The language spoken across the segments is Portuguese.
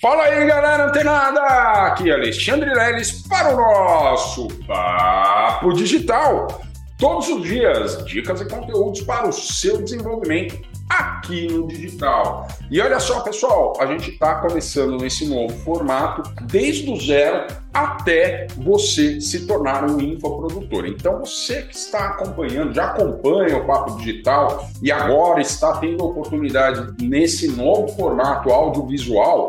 Fala aí, galera antenada! Aqui é Alexandre Leles para o nosso Papo Digital. Todos os dias, dicas e conteúdos para o seu desenvolvimento aqui no digital. E olha só, pessoal, a gente está começando nesse novo formato desde o zero até você se tornar um infoprodutor. Então, você que está acompanhando, já acompanha o Papo Digital e agora está tendo oportunidade nesse novo formato audiovisual,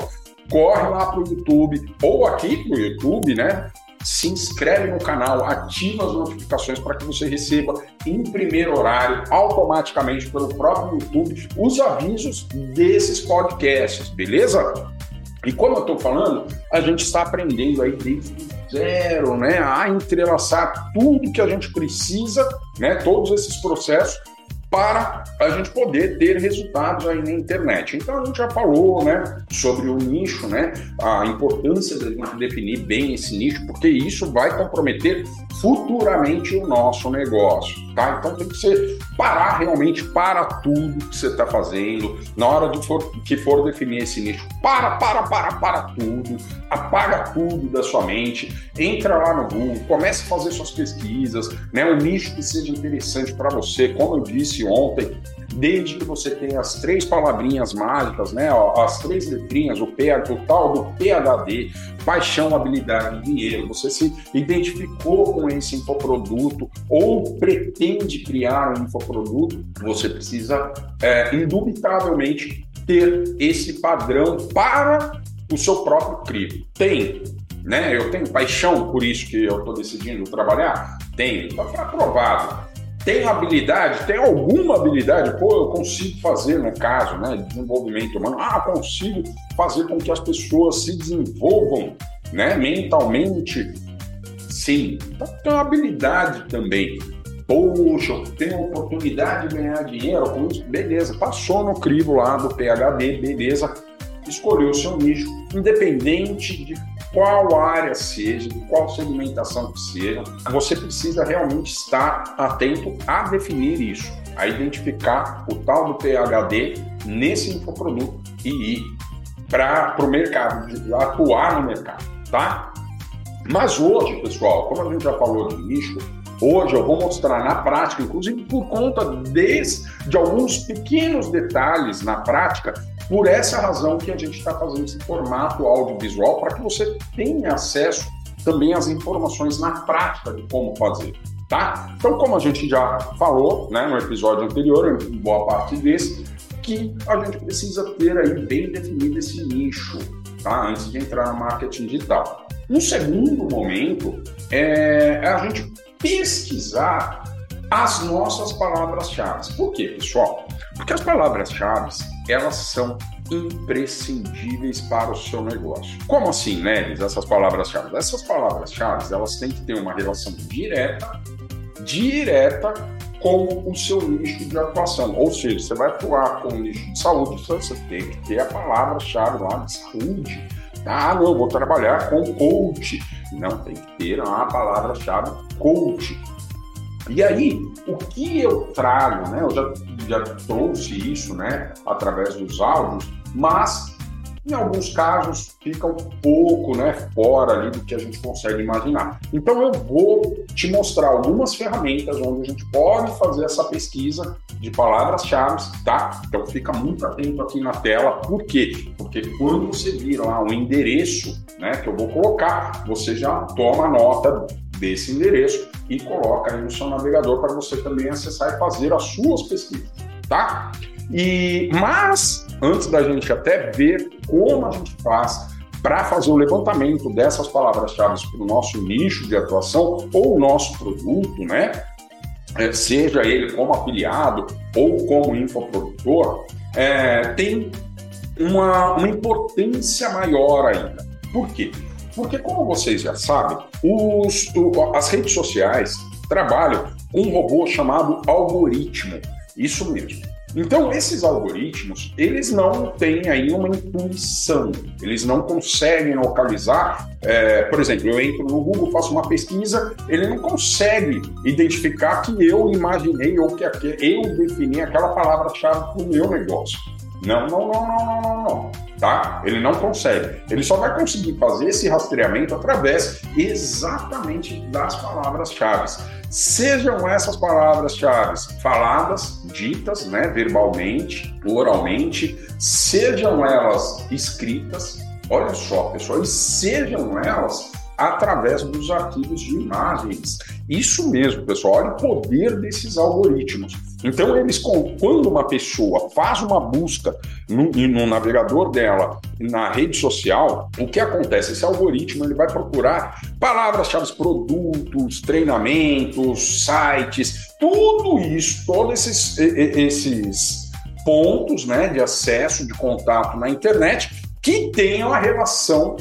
corre lá para o YouTube ou aqui para o YouTube, né? Se inscreve no canal, ativa as notificações para que você receba em primeiro horário, automaticamente pelo próprio YouTube, os avisos desses podcasts, beleza? E como eu estou falando, a gente está aprendendo aí desde zero, né, a entrelaçar tudo que a gente precisa, né, todos esses processos para a gente poder ter resultados aí na internet. Então a gente já falou, né, sobre o nicho, né, a importância de definir bem esse nicho, porque isso vai comprometer futuramente o nosso negócio, tá? Então tem que ser parar realmente para tudo que você está fazendo na hora de for, que for definir esse nicho. Para, para, para, para tudo, apaga tudo da sua mente, entra lá no Google, comece a fazer suas pesquisas, né? Um nicho que seja interessante para você, como eu disse ontem, desde que você tenha as três palavrinhas mágicas, né, as três letrinhas, o, P, o tal do PHD, paixão, habilidade, dinheiro, você se identificou com esse infoproduto ou pretende criar um infoproduto, você precisa, é, indubitavelmente, ter esse padrão para o seu próprio crivo. Tem né? Eu tenho paixão por isso que eu estou decidindo trabalhar? Tenho, está aprovado. Tem habilidade? Tem alguma habilidade? Pô, eu consigo fazer, no caso, né, desenvolvimento humano. Ah, consigo fazer com que as pessoas se desenvolvam, né, mentalmente. Sim, então, tem habilidade também. Poxa, a oportunidade de ganhar dinheiro com isso. Beleza, passou no crivo lá do PHD, beleza. Escolheu o seu nicho, independente de qual área seja, de qual segmentação que seja, você precisa realmente estar atento a definir isso, a identificar o tal do PHD nesse infoproduto e ir para o mercado, atuar no mercado, tá? Mas hoje, pessoal, como a gente já falou de nicho, hoje eu vou mostrar na prática, inclusive por conta de, de alguns pequenos detalhes na prática, por essa razão que a gente está fazendo esse formato audiovisual para que você tenha acesso também às informações na prática de como fazer. Tá? Então, como a gente já falou né, no episódio anterior, em boa parte desse, que a gente precisa ter aí bem definido esse nicho, tá? Antes de entrar no marketing digital. Um segundo momento é a gente pesquisar as nossas palavras-chave. Por quê, pessoal? Porque as palavras-chave, elas são imprescindíveis para o seu negócio. Como assim, Neves, essas palavras-chave? Essas palavras-chave, elas têm que ter uma relação direta, direta com o seu nicho de atuação. Ou seja, você vai atuar com o nicho de saúde, então você tem que ter a palavra-chave lá de saúde. Ah, não, vou trabalhar com coach. Não, tem que ter a palavra-chave coach. E aí, o que eu trago, né? Eu já, já trouxe isso, né? Através dos áudios, mas em alguns casos fica um pouco né, fora ali do que a gente consegue imaginar. Então eu vou te mostrar algumas ferramentas onde a gente pode fazer essa pesquisa de palavras-chave, tá? Então fica muito atento aqui na tela. Por quê? Porque quando você vir lá o endereço né, que eu vou colocar, você já toma nota desse endereço e coloca aí no seu navegador para você também acessar e fazer as suas pesquisas, tá? E mas antes da gente até ver como a gente faz para fazer o levantamento dessas palavras-chave para o nosso nicho de atuação ou nosso produto, né? É, seja ele como afiliado ou como infoprodutor, é, tem uma, uma importância maior ainda. Por quê? Porque, como vocês já sabem, os, as redes sociais trabalham com um robô chamado algoritmo. Isso mesmo. Então, esses algoritmos, eles não têm aí uma intuição, eles não conseguem localizar. É, por exemplo, eu entro no Google, faço uma pesquisa, ele não consegue identificar que eu imaginei ou que eu defini aquela palavra-chave para o meu negócio. Não, não, não, não, não, não, não. tá? Ele não consegue. Ele só vai conseguir fazer esse rastreamento através exatamente das palavras-chave. Sejam essas palavras-chave faladas, ditas, né, verbalmente, oralmente, sejam elas escritas, olha só, pessoal, e sejam elas através dos arquivos de imagens. Isso mesmo, pessoal, olha o poder desses algoritmos. Então, eles, quando uma pessoa faz uma busca no, no, navegador dela, na rede social, o que acontece? Esse algoritmo ele vai procurar palavras-chave, produtos, treinamentos, sites, tudo isso, todos esses, esses pontos né, de acesso, de contato na internet que tenham a relação,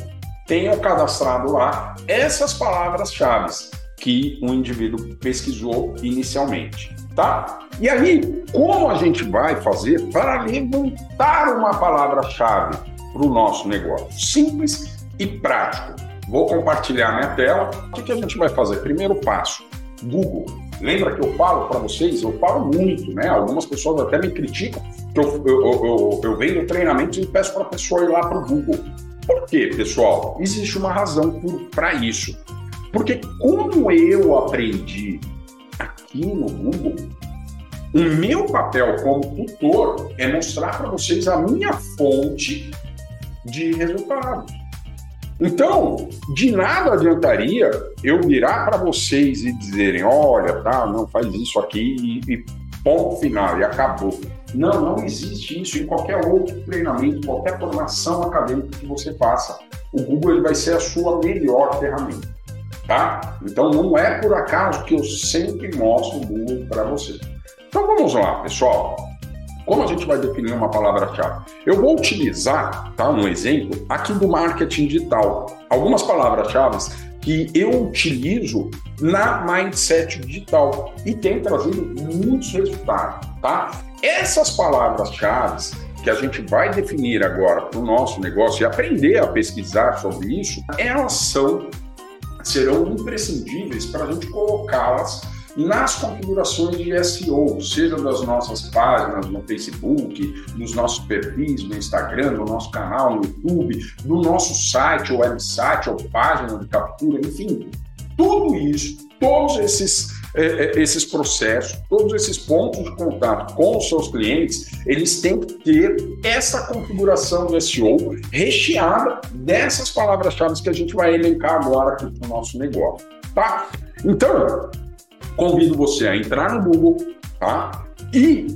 tenham cadastrado lá essas palavras-chave que o indivíduo pesquisou inicialmente tá? E aí, como a gente vai fazer para levantar uma palavra-chave para o nosso negócio? Simples e prático. Vou compartilhar minha tela. O que, a gente vai fazer? Primeiro passo: Google. Lembra que eu falo para vocês? Eu falo muito, né? Algumas pessoas até me criticam que eu, eu, eu, eu venho treinamento e peço para a pessoa ir lá para o Google. Por quê, pessoal? Existe uma razão para isso. Porque como eu aprendi aqui no Google, o meu papel como tutor é mostrar para vocês a minha fonte de resultados. Então, de nada adiantaria eu virar para vocês e dizerem: olha, tá, não faz isso aqui e, e ponto final, e acabou. Não, não existe isso em qualquer outro treinamento, qualquer formação acadêmica que você faça. O Google ele vai ser a sua melhor ferramenta tá? Então não é por acaso que eu sempre mostro o Google para você. Então vamos lá, pessoal. Como a gente vai definir uma palavra-chave? Eu vou utilizar, tá, um exemplo aqui do marketing digital. Algumas palavras-chave que eu utilizo na mindset digital e tem trazido muitos resultados, tá? Essas palavras-chave que a gente vai definir agora para o nosso negócio e aprender a pesquisar sobre isso, elas são serão imprescindíveis para a gente colocá-las nas configurações de SEO, seja das nossas páginas no Facebook, nos nossos perfis no Instagram, no nosso canal no YouTube, no nosso site, ou website, ou página de captura, enfim, tudo isso, todos esses, eh, esses processos, todos esses pontos de contato com os seus clientes, eles têm que ter essa configuração do SEO recheada dessas palavras-chave que a gente vai elencar agora aqui para o nosso negócio, tá? Então, convido você a entrar no Google, tá? E,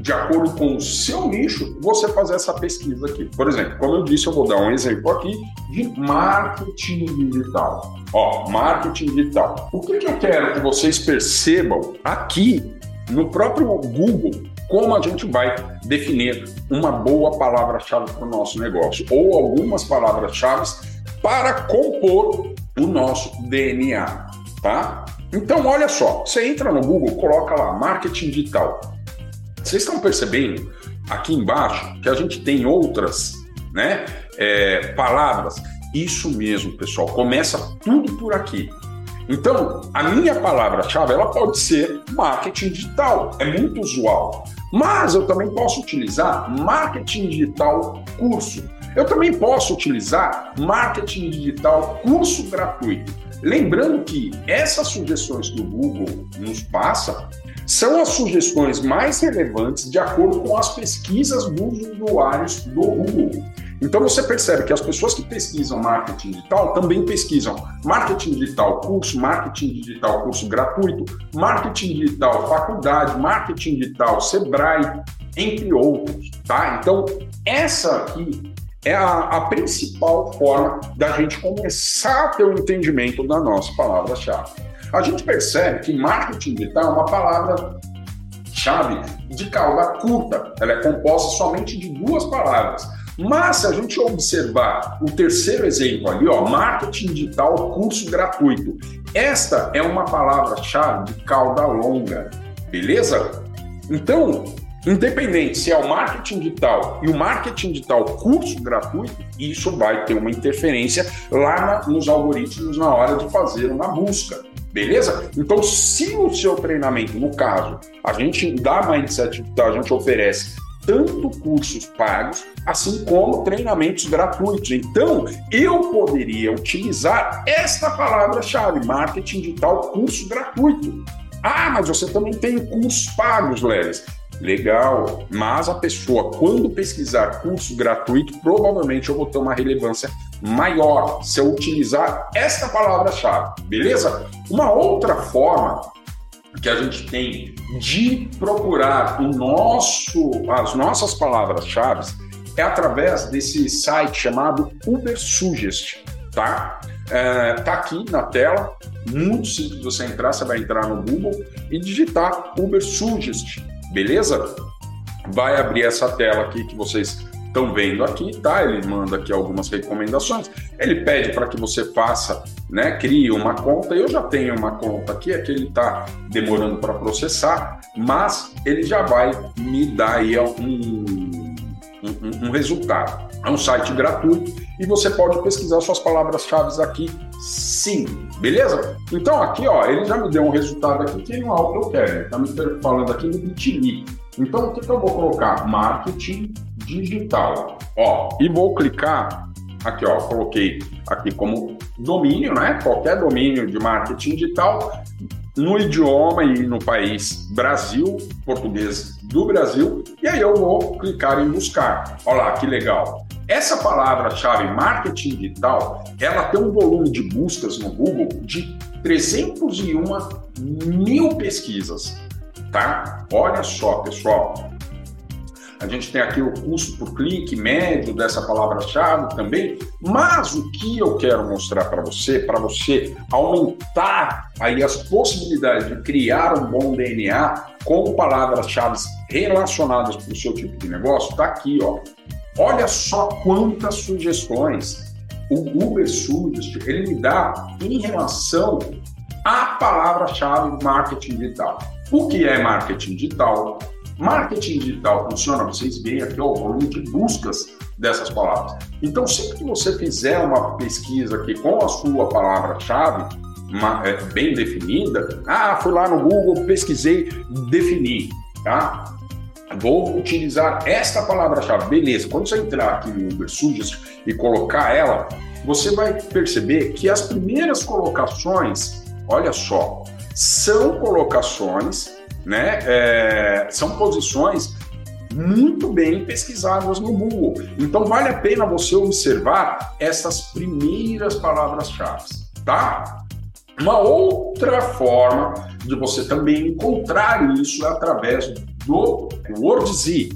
de acordo com o seu nicho, você fazer essa pesquisa aqui. Por exemplo, como eu disse, eu vou dar um exemplo aqui de marketing digital. Ó, marketing digital. O que, que eu quero que vocês percebam aqui no próprio Google como a gente vai definir uma boa palavra-chave para o nosso negócio ou algumas palavras-chave para compor o nosso DNA, tá? Então, olha só, você entra no Google, coloca lá marketing digital. Vocês estão percebendo aqui embaixo que a gente tem outras né, é, palavras? Isso mesmo, pessoal, começa tudo por aqui. Então, a minha palavra-chave ela pode ser marketing digital, é muito usual. Mas eu também posso utilizar marketing digital curso. Eu também posso utilizar marketing digital curso gratuito. Lembrando que essas sugestões que o Google nos passa são as sugestões mais relevantes de acordo com as pesquisas dos usuários do Google. Então você percebe que as pessoas que pesquisam marketing digital também pesquisam marketing digital curso, marketing digital curso gratuito, marketing digital faculdade, marketing digital Sebrae, entre outros, tá? Então essa aqui é a, a, principal forma da gente começar a ter o um entendimento da nossa palavra-chave. A gente percebe que marketing digital é uma palavra-chave de cauda curta, ela é composta somente de duas palavras. Mas se a gente observar o terceiro exemplo ali, ó, marketing digital curso gratuito, esta é uma palavra-chave de cauda longa, beleza? Então, Independente se é o marketing digital e o marketing digital curso gratuito, isso vai ter uma interferência lá na, nos algoritmos na hora de fazer uma busca. Beleza? Então, se o seu treinamento, no caso, a gente dá Mindset Digital, a gente oferece tanto cursos pagos, assim como treinamentos gratuitos. Então, eu poderia utilizar esta palavra-chave, marketing digital, curso gratuito. Ah, mas você também tem cursos pagos, Lelis. Legal, mas a pessoa, quando pesquisar curso gratuito, provavelmente eu vou ter uma relevância maior se eu utilizar esta palavra-chave, beleza? Uma outra forma que a gente tem de procurar o nosso, as nossas palavras-chave é através desse site chamado Uber Suggest, tá? É, tá aqui na tela, muito simples você entrar, você vai entrar no Google e digitar Uber Suggest, beleza? Vai abrir essa tela aqui que vocês estão vendo aqui, tá? Ele manda aqui algumas recomendações. Ele pede para que você faça, né? Crie uma conta. Eu já tenho uma conta aqui, é que ele está demorando para processar, mas ele já vai me dar aí um, um, um resultado. É um site gratuito e você pode pesquisar suas palavras-chave aqui, sim, beleza? Então aqui, ó, ele já me deu um resultado aqui que não é o que eu quero. Ele está me falando aqui do Bitly. Então o que, que eu vou colocar? Marketing digital. Ó, e vou clicar aqui, ó, coloquei aqui como domínio, né? Qualquer domínio de marketing digital no idioma e no país Brasil, português do Brasil, e aí eu vou clicar em buscar. Olha lá que legal. Essa palavra-chave marketing digital, ela tem um volume de buscas no Google de 301 mil pesquisas, tá? Olha só, pessoal, a gente tem aqui o custo por clique médio dessa palavra-chave também, mas o que eu quero mostrar para você, para você aumentar aí as possibilidades de criar um bom DNA com palavras-chave relacionadas para o seu tipo de negócio, está aqui, ó. Olha só quantas sugestões o Uber Suggest ele me dá em relação à palavra-chave marketing digital. O que é marketing digital? Marketing digital funciona, vocês veem aqui ó, o volume de buscas dessas palavras. Então, sempre que você fizer uma pesquisa aqui com a sua palavra-chave é, bem definida, ah, fui lá no Google, pesquisei, defini, tá? Vou utilizar esta palavra-chave, beleza. Quando você entrar aqui no Uber Suggest e colocar ela, você vai perceber que as primeiras colocações, olha só, são colocações né? É, são posições muito bem pesquisadas no Google. Então vale a pena você observar essas primeiras palavras-chave, tá? Uma outra forma de você também encontrar isso é através do WordZ.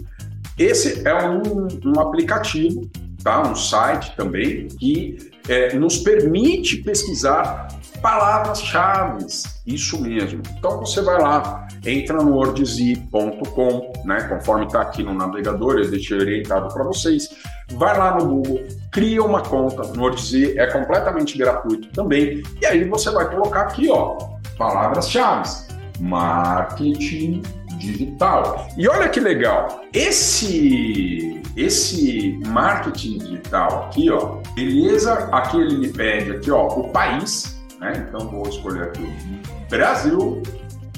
Esse é um, um aplicativo, tá? um site também, que é, nos permite pesquisar palavras-chave. Isso mesmo. Então você vai lá, entra no wordz.com, né? Conforme está aqui no navegador, eu deixei orientado para vocês. Vai lá no Google, cria uma conta no WordZ, é completamente gratuito também. E aí você vai colocar aqui, ó, palavras-chave. Marketing digital. E olha que legal, esse esse marketing digital aqui, ó, beleza? Aqui ele me pede aqui, ó, o país, né? Então vou escolher aqui o Brasil.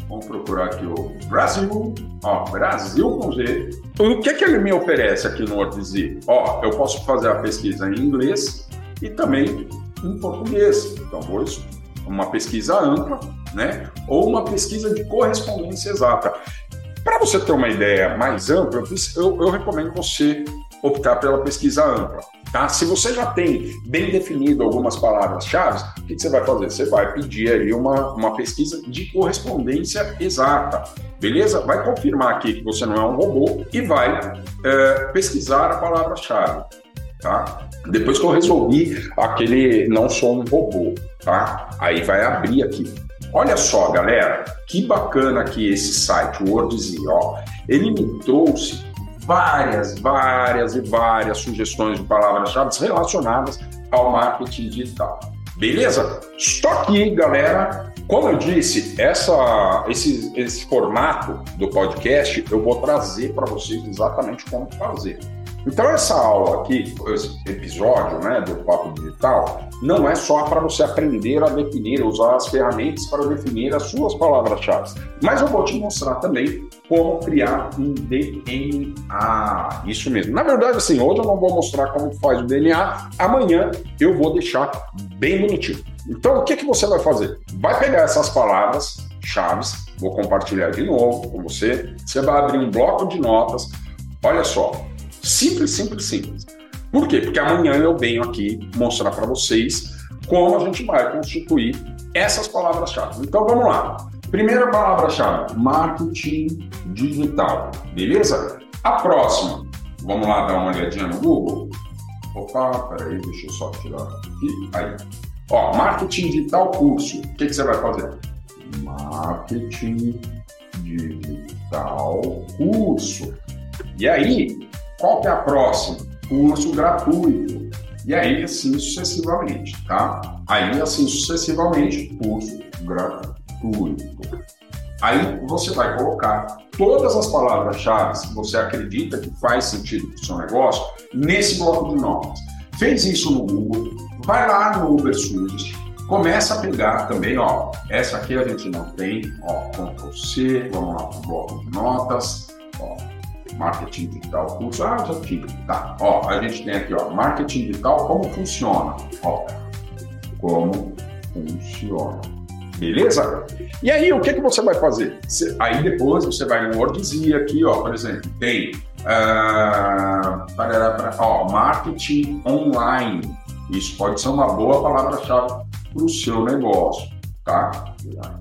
Vamos procurar aqui o Brasil, ó, Brasil com Z. O que que ele me oferece aqui no WordZ? Ó, eu posso fazer a pesquisa em inglês e também em português. Então vou uma pesquisa ampla, né? Ou uma pesquisa de correspondência exata. Para você ter uma ideia mais ampla, eu, eu recomendo você optar pela pesquisa ampla. Tá? Se você já tem bem definido algumas palavras-chave, o que, você vai fazer? Você vai pedir aí uma, uma pesquisa de correspondência exata, beleza? Vai confirmar aqui que você não é um robô e vai é, pesquisar a palavra-chave, tá? Depois que eu resolvi aquele não sou um robô, tá? Aí vai abrir aqui. Olha só, galera, que bacana aqui esse site, o WordZ, ó. Ele me trouxe várias, várias e várias sugestões de palavras-chave relacionadas ao marketing digital. Beleza? Estou aqui, galera. Como eu disse, essa, esse, esse formato do podcast eu vou trazer para vocês exatamente como fazer. Então, essa aula aqui, esse episódio né, do Papo Digital, não é só para você aprender a definir, usar as ferramentas para definir as suas palavras-chave, mas eu vou te mostrar também como criar um DNA. Isso mesmo. Na verdade, assim, hoje eu não vou mostrar como faz o DNA, amanhã eu vou deixar bem bonitinho. Então, o que, que você vai fazer? Vai pegar essas palavras chaves, vou compartilhar de novo com você. Você vai abrir um bloco de notas. Olha só, simples, simples, simples. Por quê? Porque amanhã eu venho aqui mostrar para vocês como a gente vai constituir essas palavras-chave. Então vamos lá. Primeira palavra-chave: marketing digital. Beleza? A próxima. Vamos lá dar uma olhadinha no Google. Opa, peraí, deixa eu só tirar aqui. Aí. Ó, marketing digital curso. O que, que você vai fazer? Marketing digital curso. E aí, qual que é a próxima? Curso gratuito. E aí, assim sucessivamente, tá? Aí, assim sucessivamente, curso gratuito. Aí você vai colocar todas as palavras-chave que você acredita que faz sentido para o seu negócio nesse bloco de notas. Fez isso no Google, vai lá no Uber Suggest, começa a pegar também, ó, essa aqui a gente não tem, ó, Ctrl C, vamos lá para o bloco de notas, ó, marketing digital curso, ah, tá, ó, a gente tem aqui, ó, marketing digital, como funciona, ó, como funciona. Beleza? E aí, o que, que você vai fazer? Aí depois você vai no WordZia aqui, ó, por exemplo, tem uh, ó, marketing online. Isso pode ser uma boa palavra-chave para o seu negócio, tá?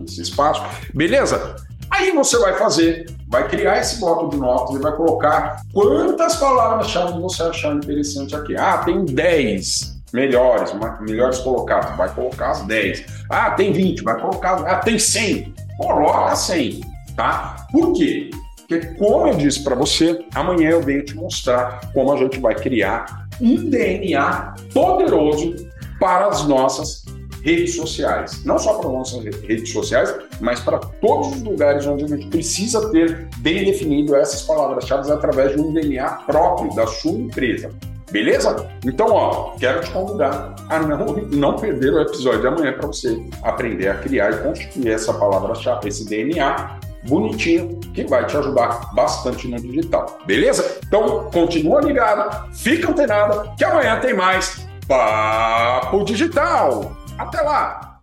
Esse espaço. Beleza? Aí você vai fazer, vai criar esse bloco de notas e vai colocar quantas palavras-chave você achar interessante aqui. Ah, tem 10 melhores, melhores colocados, vai colocar as 10. Ah, tem 20, vai colocar, ah, tem 100, coloca 100, tá? Por quê? Porque, como eu disse para você, amanhã eu venho te mostrar como a gente vai criar um DNA poderoso para as nossas redes sociais. Não só para as nossas redes sociais, mas para todos os lugares onde a gente precisa ter bem definido essas palavras-chave através de um DNA próprio da sua empresa. Beleza? Então, ó, quero te convidar a não, não perder o episódio de amanhã para você aprender a criar e constituir essa palavra-chave, esse DNA bonitinho que vai te ajudar bastante no digital. Beleza? Então, continua ligado, fica antenado, que amanhã tem mais Papo Digital. Até lá!